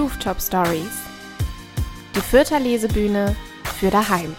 Rooftop Stories. Die Fürther Lesebühne für daheim.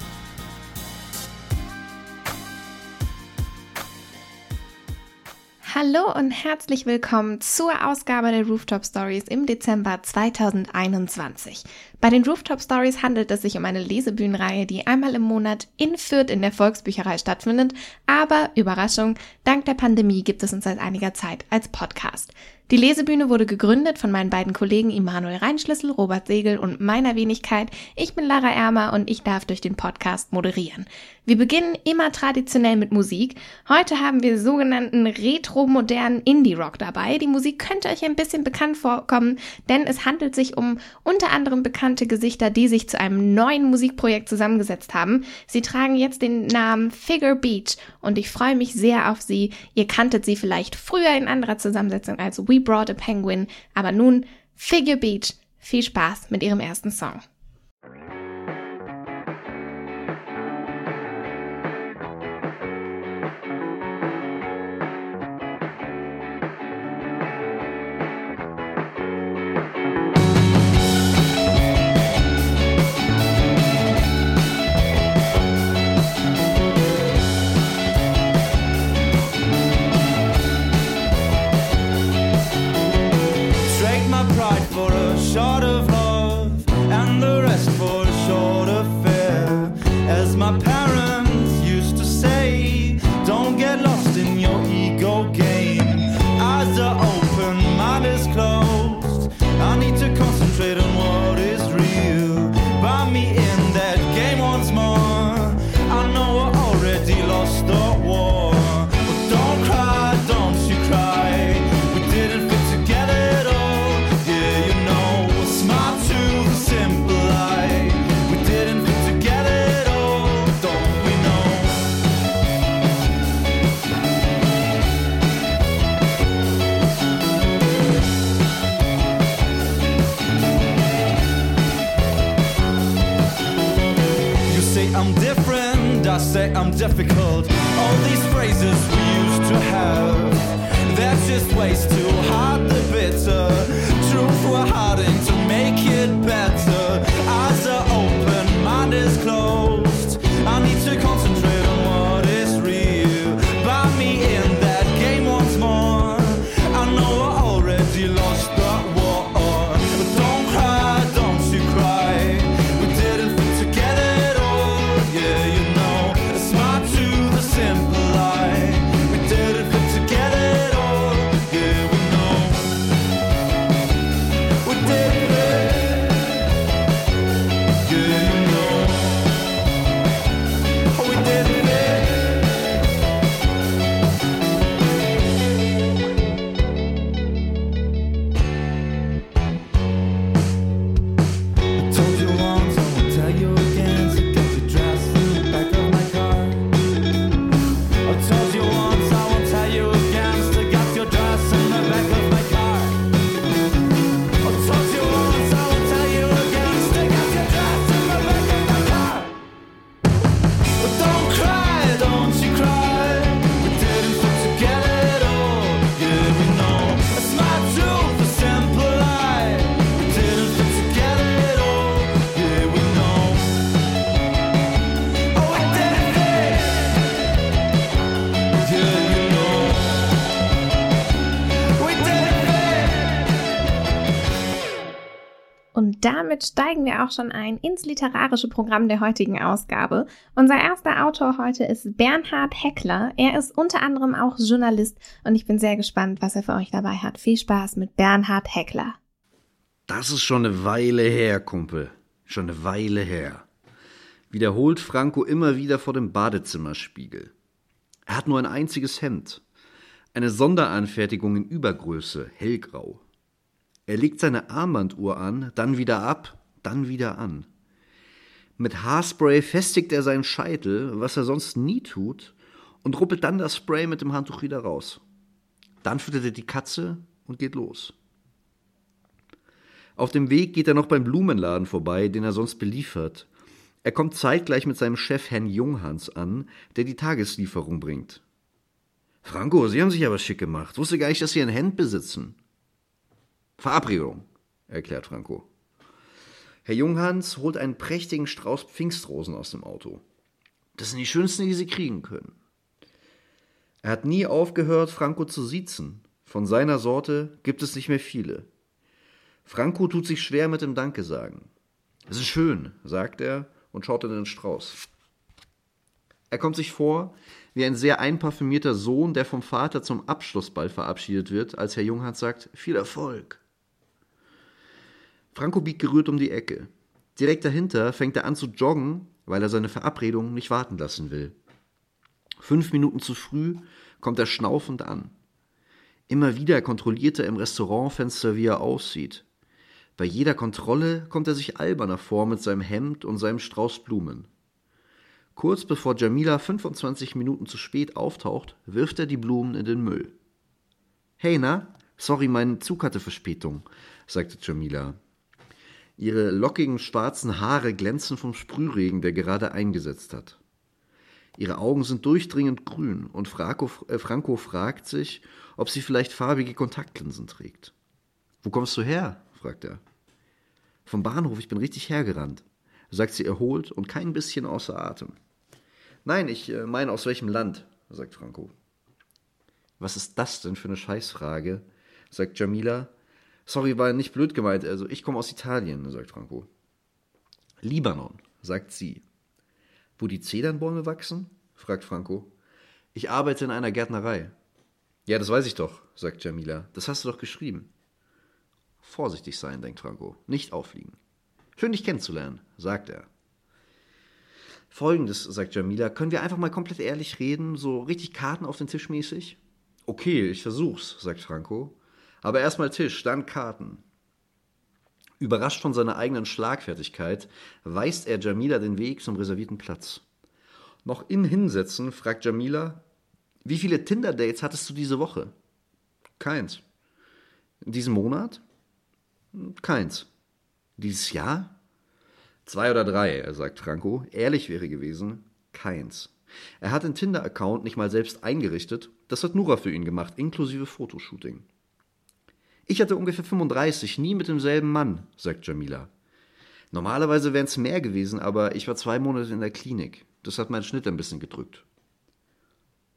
Hallo und herzlich willkommen zur Ausgabe der Rooftop Stories im Dezember 2021. Bei den Rooftop Stories handelt es sich um eine Lesebühnenreihe, die einmal im Monat in Fürth in der Volksbücherei stattfindet, aber Überraschung, dank der Pandemie gibt es uns seit einiger Zeit als Podcast. Die Lesebühne wurde gegründet von meinen beiden Kollegen Immanuel Reinschlüssel, Robert Segel und meiner Wenigkeit. Ich bin Lara Ermer und ich darf durch den Podcast moderieren. Wir beginnen immer traditionell mit Musik. Heute haben wir sogenannten retro-modernen Indie-Rock dabei. Die Musik könnte euch ein bisschen bekannt vorkommen, denn es handelt sich um unter anderem bekannte Gesichter, die sich zu einem neuen Musikprojekt zusammengesetzt haben. Sie tragen jetzt den Namen Figure Beach und ich freue mich sehr auf sie. Ihr kanntet sie vielleicht früher in anderer Zusammensetzung als We Brought a Penguin, aber nun Figure Beach. Viel Spaß mit ihrem ersten Song. Difficult. All these phrases we used to have, they're just ways to hide the bitter. Truth we're hiding to make it better. Damit steigen wir auch schon ein ins literarische Programm der heutigen Ausgabe. Unser erster Autor heute ist Bernhard Heckler. Er ist unter anderem auch Journalist und ich bin sehr gespannt, was er für euch dabei hat. Viel Spaß mit Bernhard Heckler. Das ist schon eine Weile her, Kumpel. Schon eine Weile her. Wiederholt Franco immer wieder vor dem Badezimmerspiegel. Er hat nur ein einziges Hemd. Eine Sonderanfertigung in Übergröße, hellgrau. Er legt seine Armbanduhr an, dann wieder ab, dann wieder an. Mit Haarspray festigt er seinen Scheitel, was er sonst nie tut, und ruppelt dann das Spray mit dem Handtuch wieder raus. Dann füttert er die Katze und geht los. Auf dem Weg geht er noch beim Blumenladen vorbei, den er sonst beliefert. Er kommt zeitgleich mit seinem Chef Herrn Junghans an, der die Tageslieferung bringt. Franco, Sie haben sich aber schick gemacht. Wusste gar nicht, dass Sie ein Hemd besitzen. Verabredung, erklärt Franco. Herr Junghans holt einen prächtigen Strauß Pfingstrosen aus dem Auto. Das sind die schönsten, die Sie kriegen können. Er hat nie aufgehört, Franco zu siezen. Von seiner Sorte gibt es nicht mehr viele. Franco tut sich schwer mit dem Danke sagen. Es ist schön, sagt er und schaut in den Strauß. Er kommt sich vor wie ein sehr einparfümierter Sohn, der vom Vater zum Abschlussball verabschiedet wird, als Herr Junghans sagt, viel Erfolg. Franco biegt gerührt um die Ecke. Direkt dahinter fängt er an zu joggen, weil er seine Verabredung nicht warten lassen will. Fünf Minuten zu früh kommt er schnaufend an. Immer wieder kontrolliert er im Restaurantfenster, wie er aussieht. Bei jeder Kontrolle kommt er sich alberner vor mit seinem Hemd und seinem Strauß Blumen. Kurz bevor Jamila 25 Minuten zu spät auftaucht, wirft er die Blumen in den Müll. Hey, na? Sorry, mein Zug hatte Verspätung, sagte Jamila. Ihre lockigen schwarzen Haare glänzen vom Sprühregen, der gerade eingesetzt hat. Ihre Augen sind durchdringend grün und Franco, äh, Franco fragt sich, ob sie vielleicht farbige Kontaktlinsen trägt. Wo kommst du her? fragt er. Vom Bahnhof, ich bin richtig hergerannt, sagt sie erholt und kein bisschen außer Atem. Nein, ich äh, meine, aus welchem Land, sagt Franco. Was ist das denn für eine Scheißfrage? sagt Jamila. Sorry, war nicht blöd gemeint, also ich komme aus Italien, sagt Franco. Libanon, sagt sie. Wo die Zedernbäume wachsen? fragt Franco. Ich arbeite in einer Gärtnerei. Ja, das weiß ich doch, sagt Jamila. Das hast du doch geschrieben. Vorsichtig sein, denkt Franco. Nicht auffliegen. Schön, dich kennenzulernen, sagt er. Folgendes, sagt Jamila, können wir einfach mal komplett ehrlich reden, so richtig Karten auf den Tisch mäßig? Okay, ich versuch's, sagt Franco. Aber erstmal Tisch, dann Karten. Überrascht von seiner eigenen Schlagfertigkeit, weist er Jamila den Weg zum reservierten Platz. Noch im Hinsetzen fragt Jamila, wie viele Tinder-Dates hattest du diese Woche? Keins. In diesem Monat? Keins. Dieses Jahr? Zwei oder drei, sagt Franco. Ehrlich wäre gewesen, keins. Er hat den Tinder-Account nicht mal selbst eingerichtet, das hat Nura für ihn gemacht, inklusive Fotoshooting. Ich hatte ungefähr 35, nie mit demselben Mann, sagt Jamila. Normalerweise wären es mehr gewesen, aber ich war zwei Monate in der Klinik. Das hat meinen Schnitt ein bisschen gedrückt.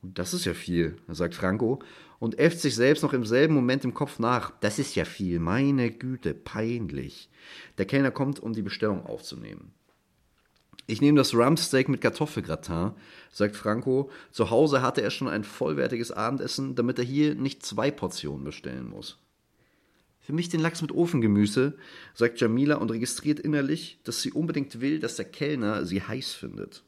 Das ist ja viel, sagt Franco und äfft sich selbst noch im selben Moment im Kopf nach. Das ist ja viel, meine Güte, peinlich. Der Kellner kommt, um die Bestellung aufzunehmen. Ich nehme das Rumpsteak mit Kartoffelgratin, sagt Franco. Zu Hause hatte er schon ein vollwertiges Abendessen, damit er hier nicht zwei Portionen bestellen muss. Für mich den Lachs mit Ofengemüse, sagt Jamila und registriert innerlich, dass sie unbedingt will, dass der Kellner sie heiß findet.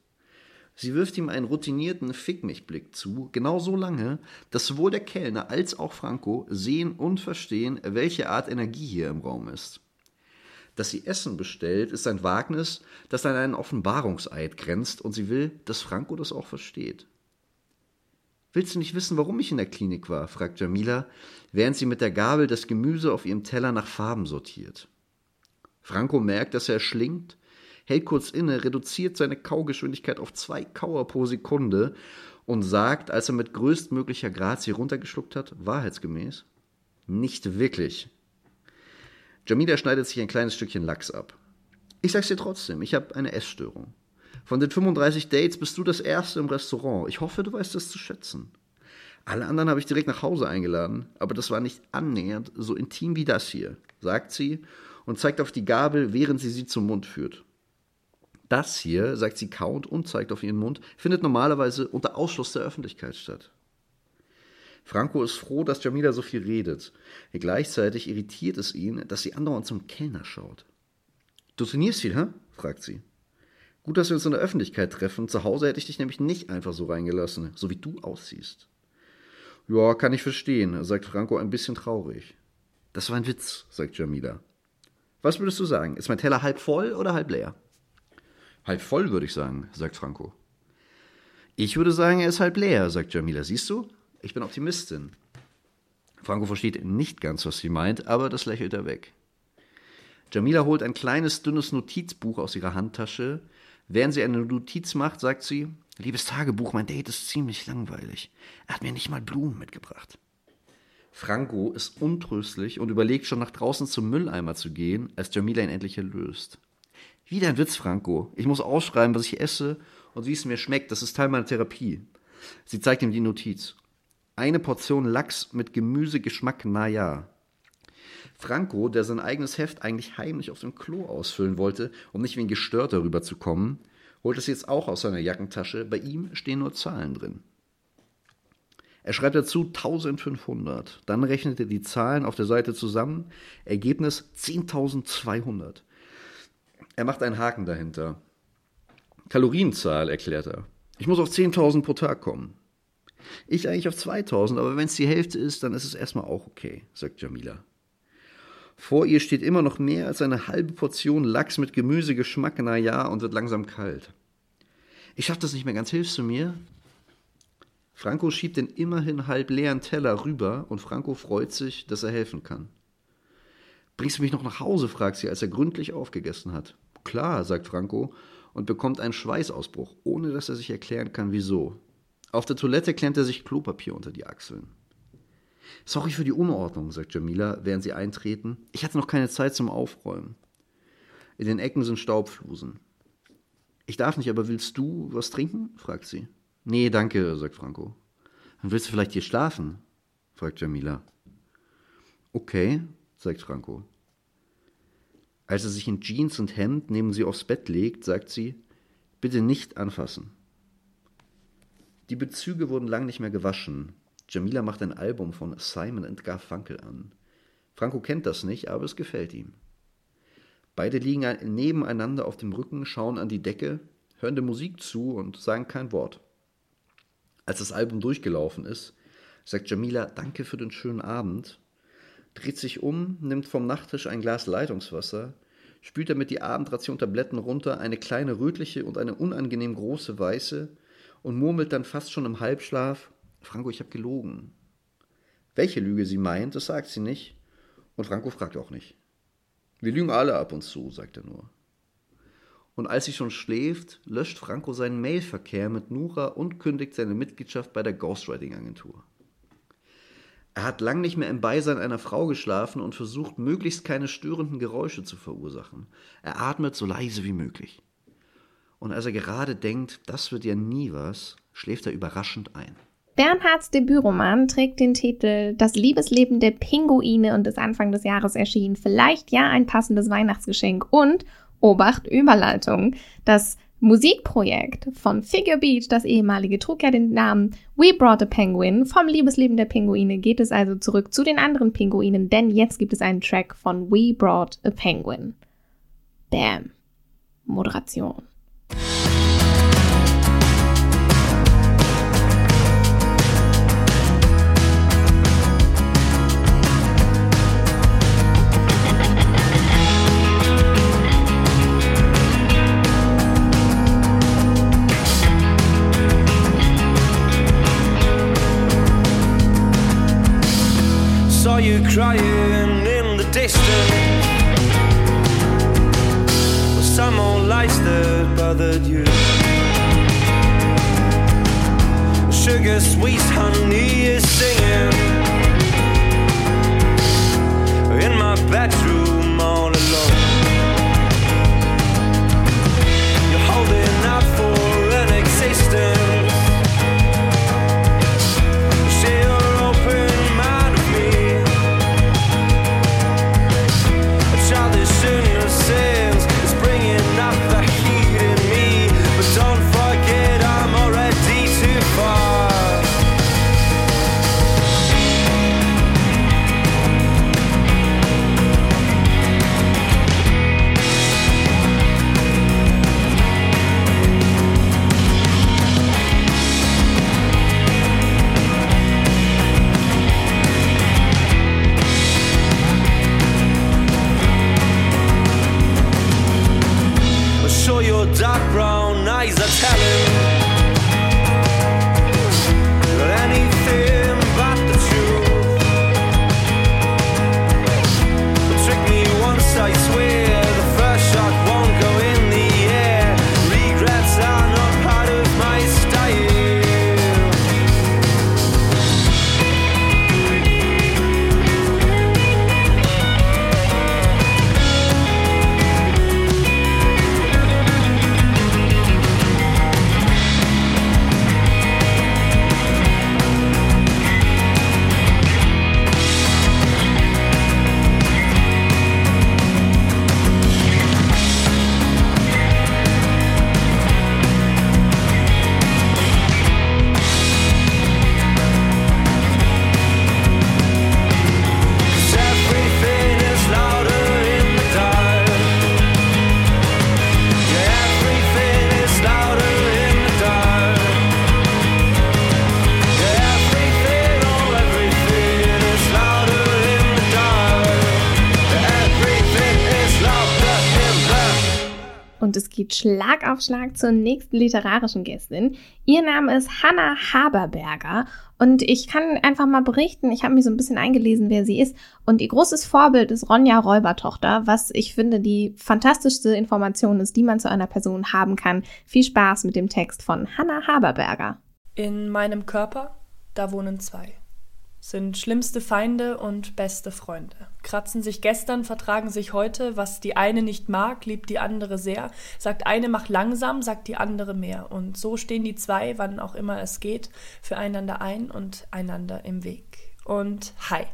Sie wirft ihm einen routinierten Fick mich Blick zu, genau so lange, dass sowohl der Kellner als auch Franco sehen und verstehen, welche Art Energie hier im Raum ist. Dass sie Essen bestellt, ist ein Wagnis, das an einen Offenbarungseid grenzt und sie will, dass Franco das auch versteht. Willst du nicht wissen, warum ich in der Klinik war? fragt Jamila, während sie mit der Gabel das Gemüse auf ihrem Teller nach Farben sortiert. Franco merkt, dass er schlingt, hält kurz inne, reduziert seine Kaugeschwindigkeit auf zwei Kauer pro Sekunde und sagt, als er mit größtmöglicher Grazie runtergeschluckt hat, wahrheitsgemäß, nicht wirklich. Jamila schneidet sich ein kleines Stückchen Lachs ab. Ich sag's dir trotzdem, ich habe eine Essstörung. Von den 35 Dates bist du das erste im Restaurant. Ich hoffe, du weißt das zu schätzen. Alle anderen habe ich direkt nach Hause eingeladen, aber das war nicht annähernd so intim wie das hier, sagt sie und zeigt auf die Gabel, während sie sie zum Mund führt. Das hier, sagt sie kaut und zeigt auf ihren Mund, findet normalerweise unter Ausschluss der Öffentlichkeit statt. Franco ist froh, dass Jamila so viel redet. Gleichzeitig irritiert es ihn, dass sie andauernd zum Kellner schaut. Du trainierst viel, hä? fragt sie. Gut, dass wir uns in der Öffentlichkeit treffen. Zu Hause hätte ich dich nämlich nicht einfach so reingelassen, so wie du aussiehst. Ja, kann ich verstehen, sagt Franco ein bisschen traurig. Das war ein Witz, sagt Jamila. Was würdest du sagen? Ist mein Teller halb voll oder halb leer? Halb voll, würde ich sagen, sagt Franco. Ich würde sagen, er ist halb leer, sagt Jamila. Siehst du? Ich bin Optimistin. Franco versteht nicht ganz, was sie meint, aber das lächelt er weg. Jamila holt ein kleines, dünnes Notizbuch aus ihrer Handtasche. Während sie eine Notiz macht, sagt sie, Liebes Tagebuch, mein Date ist ziemlich langweilig. Er hat mir nicht mal Blumen mitgebracht. Franco ist untröstlich und überlegt schon nach draußen zum Mülleimer zu gehen, als Jamila ihn endlich erlöst. Wieder ein Witz, Franco. Ich muss aufschreiben, was ich esse und wie es mir schmeckt. Das ist Teil meiner Therapie. Sie zeigt ihm die Notiz. Eine Portion Lachs mit Gemüsegeschmack, na ja. Franco, der sein eigenes Heft eigentlich heimlich auf dem Klo ausfüllen wollte, um nicht wie ein Gestörter rüberzukommen, holt es jetzt auch aus seiner Jackentasche. Bei ihm stehen nur Zahlen drin. Er schreibt dazu 1500. Dann rechnet er die Zahlen auf der Seite zusammen. Ergebnis 10.200. Er macht einen Haken dahinter. Kalorienzahl, erklärt er. Ich muss auf 10.000 pro Tag kommen. Ich eigentlich auf 2.000, aber wenn es die Hälfte ist, dann ist es erstmal auch okay, sagt Jamila. Vor ihr steht immer noch mehr als eine halbe Portion Lachs mit Gemüsegeschmack, na ja, und wird langsam kalt. Ich schaff das nicht mehr ganz, hilfst du mir? Franco schiebt den immerhin halb leeren Teller rüber und Franco freut sich, dass er helfen kann. Bringst du mich noch nach Hause? fragt sie, als er gründlich aufgegessen hat. Klar, sagt Franco und bekommt einen Schweißausbruch, ohne dass er sich erklären kann, wieso. Auf der Toilette klemmt er sich Klopapier unter die Achseln. Sorry für die Unordnung, sagt Jamila, während sie eintreten. Ich hatte noch keine Zeit zum Aufräumen. In den Ecken sind Staubflusen. Ich darf nicht, aber willst du was trinken? fragt sie. Nee, danke, sagt Franco. Dann willst du vielleicht hier schlafen? fragt Jamila. Okay, sagt Franco. Als er sich in Jeans und Hemd neben sie aufs Bett legt, sagt sie, bitte nicht anfassen. Die Bezüge wurden lang nicht mehr gewaschen. Jamila macht ein Album von Simon and Garfunkel an. Franco kennt das nicht, aber es gefällt ihm. Beide liegen nebeneinander auf dem Rücken, schauen an die Decke, hören der Musik zu und sagen kein Wort. Als das Album durchgelaufen ist, sagt Jamila Danke für den schönen Abend, dreht sich um, nimmt vom Nachttisch ein Glas Leitungswasser, spült damit die Abendration Tabletten runter, eine kleine rötliche und eine unangenehm große weiße, und murmelt dann fast schon im Halbschlaf Franco, ich habe gelogen. Welche Lüge sie meint, das sagt sie nicht. Und Franco fragt auch nicht. Wir lügen alle ab und zu, sagt er nur. Und als sie schon schläft, löscht Franco seinen Mailverkehr mit Nura und kündigt seine Mitgliedschaft bei der Ghostwriting-Agentur. Er hat lang nicht mehr im Beisein einer Frau geschlafen und versucht, möglichst keine störenden Geräusche zu verursachen. Er atmet so leise wie möglich. Und als er gerade denkt, das wird ja nie was, schläft er überraschend ein. Bernhards Debütroman trägt den Titel Das Liebesleben der Pinguine und ist Anfang des Jahres erschienen. Vielleicht ja ein passendes Weihnachtsgeschenk und Obacht Überleitung. Das Musikprojekt von Figure Beach, das ehemalige, trug ja den Namen We Brought a Penguin. Vom Liebesleben der Pinguine geht es also zurück zu den anderen Pinguinen, denn jetzt gibt es einen Track von We Brought a Penguin. Bam. Moderation. Bothered you. Sugar sweet honey is singing in my bedroom geht Schlag auf Schlag zur nächsten literarischen Gästin. Ihr Name ist Hanna Haberberger und ich kann einfach mal berichten, ich habe mich so ein bisschen eingelesen, wer sie ist und ihr großes Vorbild ist Ronja Räubertochter, was ich finde die fantastischste Information ist, die man zu einer Person haben kann. Viel Spaß mit dem Text von Hanna Haberberger. In meinem Körper, da wohnen zwei sind schlimmste Feinde und beste Freunde. Kratzen sich gestern, vertragen sich heute, was die eine nicht mag, liebt die andere sehr, sagt eine mach langsam, sagt die andere mehr. Und so stehen die zwei, wann auch immer es geht, füreinander ein und einander im Weg. Und hi,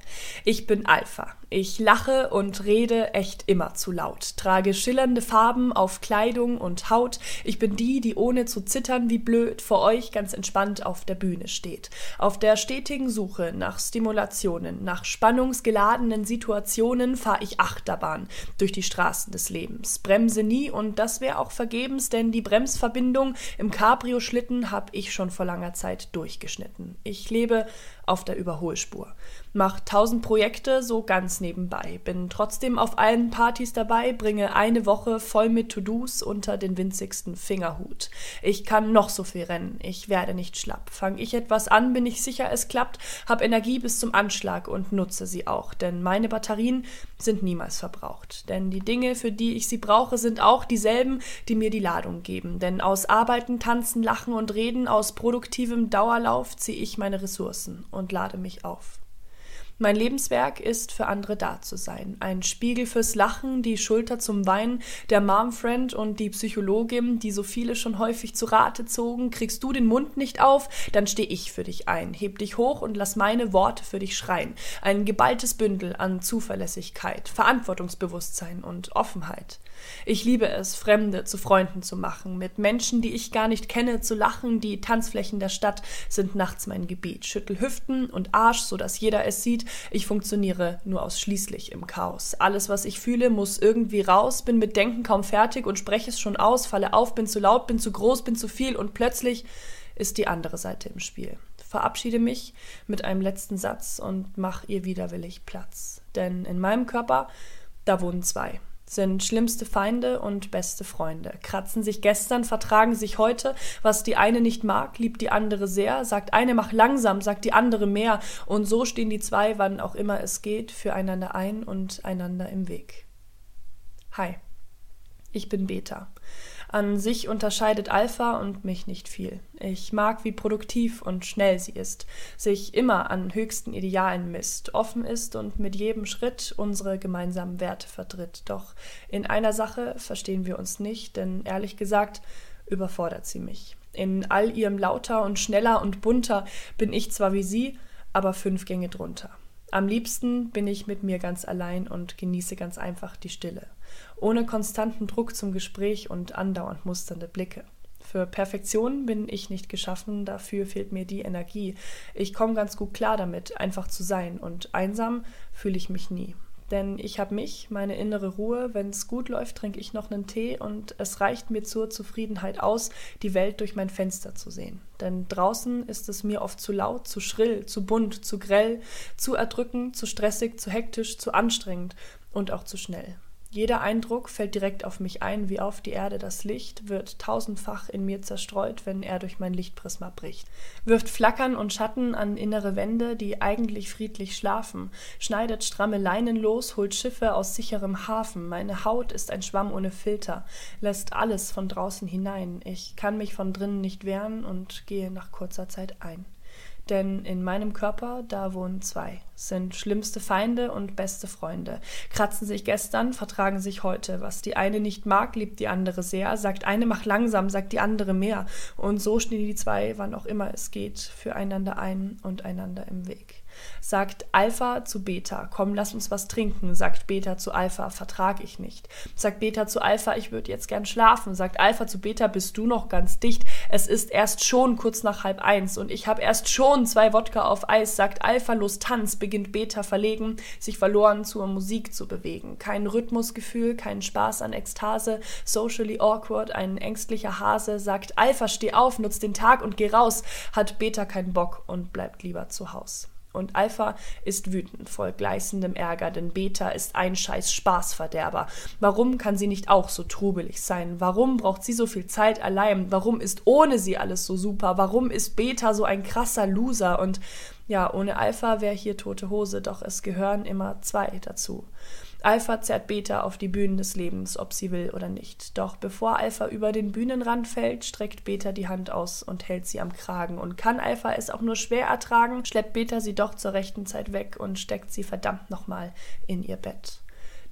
ich bin Alpha, ich lache und rede echt immer zu laut, trage schillernde Farben auf Kleidung und Haut. Ich bin die, die ohne zu zittern wie blöd vor euch ganz entspannt auf der Bühne steht. Auf der stetigen Suche nach Stimulationen, nach spannungsgeladenen Situationen fahr ich Achterbahn durch die Straßen des Lebens. Bremse nie und das wäre auch vergebens, denn die Bremsverbindung im Cabrio-Schlitten hab ich schon vor langer Zeit durchgeschnitten. Ich lebe auf der Überholspur mach tausend Projekte so ganz nebenbei, bin trotzdem auf allen Partys dabei, bringe eine Woche voll mit To-Dos unter den winzigsten Fingerhut. Ich kann noch so viel rennen, ich werde nicht schlapp. Fang ich etwas an, bin ich sicher, es klappt, hab Energie bis zum Anschlag und nutze sie auch, denn meine Batterien sind niemals verbraucht. Denn die Dinge, für die ich sie brauche, sind auch dieselben, die mir die Ladung geben. Denn aus Arbeiten, Tanzen, Lachen und Reden, aus produktivem Dauerlauf ziehe ich meine Ressourcen und lade mich auf. Mein Lebenswerk ist, für andere da zu sein. Ein Spiegel fürs Lachen, die Schulter zum Weinen, der Momfriend und die Psychologin, die so viele schon häufig zu Rate zogen. Kriegst du den Mund nicht auf, dann steh ich für dich ein. Heb dich hoch und lass meine Worte für dich schreien. Ein geballtes Bündel an Zuverlässigkeit, Verantwortungsbewusstsein und Offenheit. Ich liebe es, Fremde zu Freunden zu machen, mit Menschen, die ich gar nicht kenne, zu lachen. Die Tanzflächen der Stadt sind nachts mein Gebiet. Schüttel Hüften und Arsch, so dass jeder es sieht. Ich funktioniere nur ausschließlich im Chaos. Alles, was ich fühle, muss irgendwie raus, bin mit Denken kaum fertig und spreche es schon aus, falle auf, bin zu laut, bin zu groß, bin zu viel und plötzlich ist die andere Seite im Spiel. Verabschiede mich mit einem letzten Satz und mach ihr widerwillig Platz. Denn in meinem Körper, da wohnen zwei sind schlimmste Feinde und beste Freunde, kratzen sich gestern, vertragen sich heute, was die eine nicht mag, liebt die andere sehr, sagt eine mach langsam, sagt die andere mehr, und so stehen die zwei, wann auch immer es geht, füreinander ein und einander im Weg. Hi, ich bin Beta. An sich unterscheidet Alpha und mich nicht viel. Ich mag, wie produktiv und schnell sie ist, sich immer an höchsten Idealen misst, offen ist und mit jedem Schritt unsere gemeinsamen Werte vertritt. Doch in einer Sache verstehen wir uns nicht, denn ehrlich gesagt überfordert sie mich. In all ihrem lauter und schneller und bunter bin ich zwar wie sie, aber fünf Gänge drunter. Am liebsten bin ich mit mir ganz allein und genieße ganz einfach die Stille ohne konstanten Druck zum Gespräch und andauernd musternde Blicke. Für Perfektion bin ich nicht geschaffen, dafür fehlt mir die Energie. Ich komme ganz gut klar damit, einfach zu sein, und einsam fühle ich mich nie. Denn ich habe mich, meine innere Ruhe, wenn es gut läuft, trinke ich noch einen Tee und es reicht mir zur Zufriedenheit aus, die Welt durch mein Fenster zu sehen. Denn draußen ist es mir oft zu laut, zu schrill, zu bunt, zu grell, zu erdrückend, zu stressig, zu hektisch, zu anstrengend und auch zu schnell. Jeder Eindruck fällt direkt auf mich ein, wie auf die Erde das Licht, wird tausendfach in mir zerstreut, wenn er durch mein Lichtprisma bricht, wirft Flackern und Schatten an innere Wände, die eigentlich friedlich schlafen, schneidet stramme Leinen los, holt Schiffe aus sicherem Hafen, meine Haut ist ein Schwamm ohne Filter, lässt alles von draußen hinein, ich kann mich von drinnen nicht wehren und gehe nach kurzer Zeit ein. Denn in meinem Körper, da wohnen zwei, sind schlimmste Feinde und beste Freunde, kratzen sich gestern, vertragen sich heute. Was die eine nicht mag, liebt die andere sehr, sagt eine mach langsam, sagt die andere mehr. Und so stehen die zwei, wann auch immer es geht, füreinander ein und einander im Weg. Sagt Alpha zu Beta, komm, lass uns was trinken. Sagt Beta zu Alpha, vertrag ich nicht. Sagt Beta zu Alpha, ich würde jetzt gern schlafen. Sagt Alpha zu Beta, bist du noch ganz dicht? Es ist erst schon kurz nach halb eins und ich habe erst schon zwei Wodka auf Eis. Sagt Alpha, los Tanz, beginnt Beta verlegen, sich verloren zur Musik zu bewegen. Kein Rhythmusgefühl, kein Spaß an Ekstase, socially awkward, ein ängstlicher Hase. Sagt Alpha, steh auf, nutz den Tag und geh raus. Hat Beta keinen Bock und bleibt lieber zu Haus. Und Alpha ist wütend, voll gleißendem Ärger, denn Beta ist ein scheiß Spaßverderber. Warum kann sie nicht auch so trubelig sein? Warum braucht sie so viel Zeit allein? Warum ist ohne sie alles so super? Warum ist Beta so ein krasser Loser? Und ja, ohne Alpha wäre hier tote Hose, doch es gehören immer zwei dazu. Alpha zerrt Beta auf die Bühnen des Lebens, ob sie will oder nicht. Doch bevor Alpha über den Bühnenrand fällt, streckt Beta die Hand aus und hält sie am Kragen. Und kann Alpha es auch nur schwer ertragen, schleppt Beta sie doch zur rechten Zeit weg und steckt sie verdammt nochmal in ihr Bett.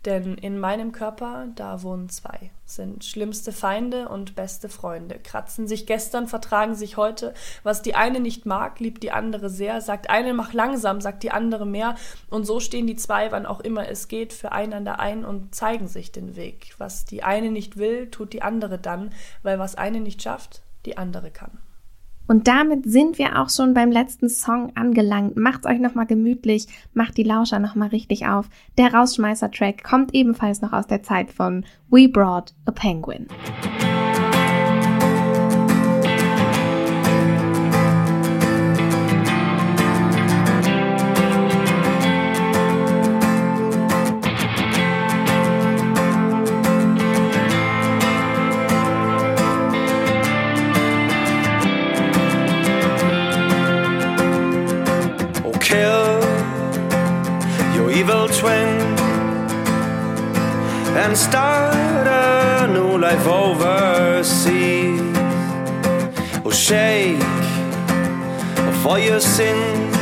Denn in meinem Körper, da wohnen zwei, sind schlimmste Feinde und beste Freunde, kratzen sich gestern, vertragen sich heute. Was die eine nicht mag, liebt die andere sehr, sagt eine mach langsam, sagt die andere mehr. Und so stehen die zwei, wann auch immer es geht, füreinander ein und zeigen sich den Weg. Was die eine nicht will, tut die andere dann, weil was eine nicht schafft, die andere kann. Und damit sind wir auch schon beim letzten Song angelangt. Macht's euch nochmal gemütlich, macht die Lauscher nochmal richtig auf. Der Rausschmeißer-Track kommt ebenfalls noch aus der Zeit von We Brought a Penguin. And start a new life overseas. Or shake all your sins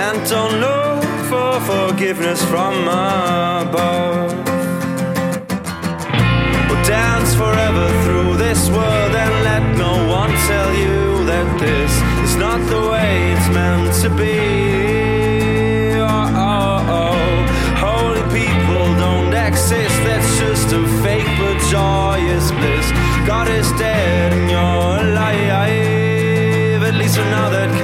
and don't look for forgiveness from above. Or dance forever through this world and let no one tell you that this is not the way it's meant to be. Is dead in your life, at least that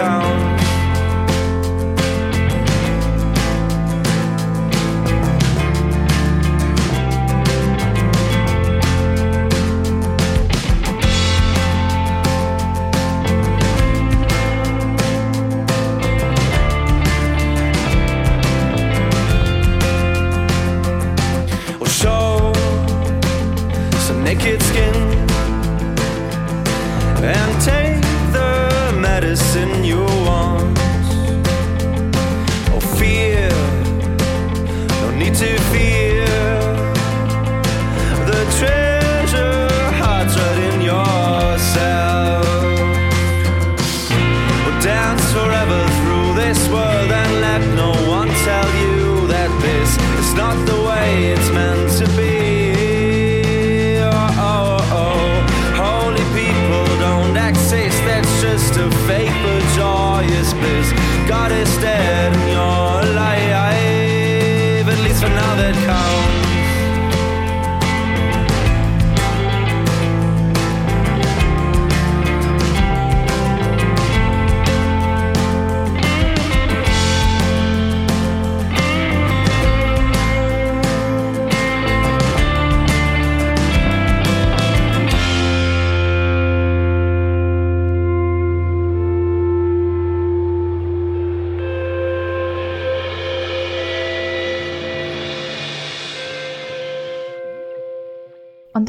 Und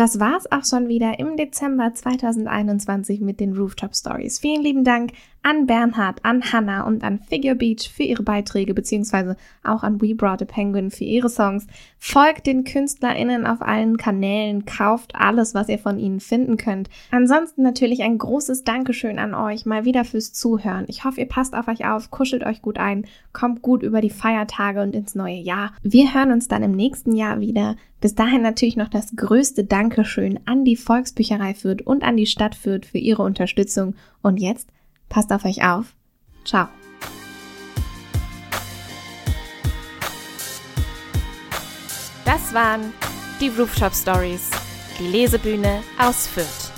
das war's auch schon wieder im Dezember 2021 mit den Rooftop Stories. Vielen lieben Dank an Bernhard, an Hannah und an Figure Beach für ihre Beiträge, beziehungsweise auch an We Brought a Penguin für ihre Songs. Folgt den KünstlerInnen auf allen Kanälen, kauft alles, was ihr von ihnen finden könnt. Ansonsten natürlich ein großes Dankeschön an euch mal wieder fürs Zuhören. Ich hoffe, ihr passt auf euch auf, kuschelt euch gut ein, kommt gut über die Feiertage und ins neue Jahr. Wir hören uns dann im nächsten Jahr wieder. Bis dahin natürlich noch das größte Dankeschön an die Volksbücherei Fürth und an die Stadt Fürth für ihre Unterstützung. Und jetzt passt auf euch auf. Ciao. Das waren die Rooftop Stories, die Lesebühne aus Fürth.